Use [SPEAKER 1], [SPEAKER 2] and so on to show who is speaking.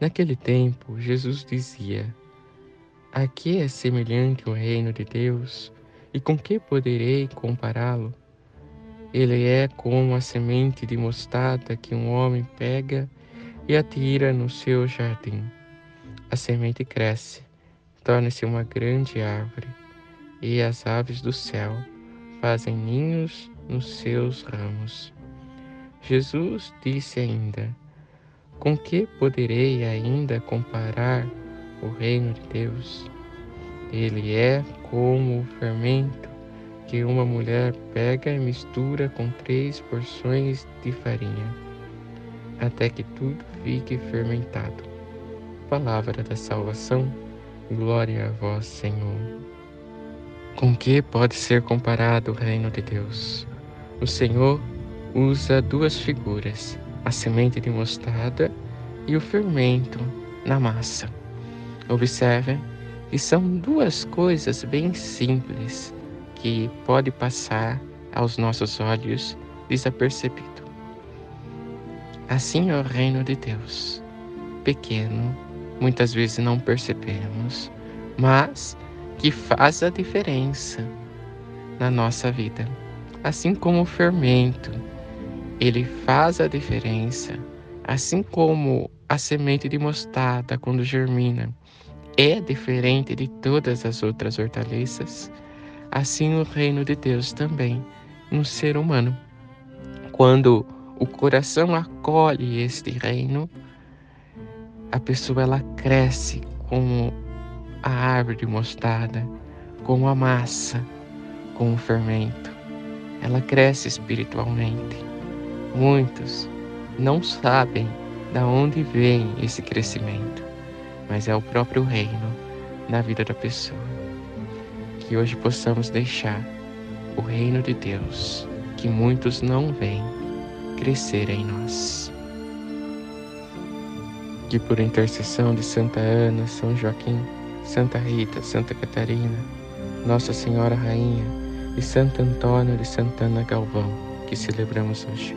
[SPEAKER 1] Naquele tempo, Jesus dizia: A que é semelhante o reino de Deus e com que poderei compará-lo? Ele é como a semente de mostarda que um homem pega e atira no seu jardim. A semente cresce, torna-se uma grande árvore, e as aves do céu fazem ninhos nos seus ramos. Jesus disse ainda: com que poderei ainda comparar o reino de Deus? Ele é como o fermento que uma mulher pega e mistura com três porções de farinha, até que tudo fique fermentado. Palavra da salvação, glória a vós, Senhor. Com que pode ser comparado o reino de Deus? O Senhor usa duas figuras a semente de mostarda e o fermento na massa. Observem que são duas coisas bem simples que pode passar aos nossos olhos desapercebido. Assim é o reino de Deus, pequeno, muitas vezes não percebemos, mas que faz a diferença na nossa vida, assim como o fermento ele faz a diferença, assim como a semente de mostarda, quando germina, é diferente de todas as outras hortaliças, assim o reino de Deus também no ser humano. Quando o coração acolhe este reino, a pessoa ela cresce como a árvore de mostarda, como a massa, como o fermento. Ela cresce espiritualmente. Muitos não sabem da onde vem esse crescimento, mas é o próprio reino na vida da pessoa. Que hoje possamos deixar o reino de Deus, que muitos não veem, crescer em nós. Que por intercessão de Santa Ana, São Joaquim, Santa Rita, Santa Catarina, Nossa Senhora Rainha e Santo Antônio de Santana Galvão, que celebramos hoje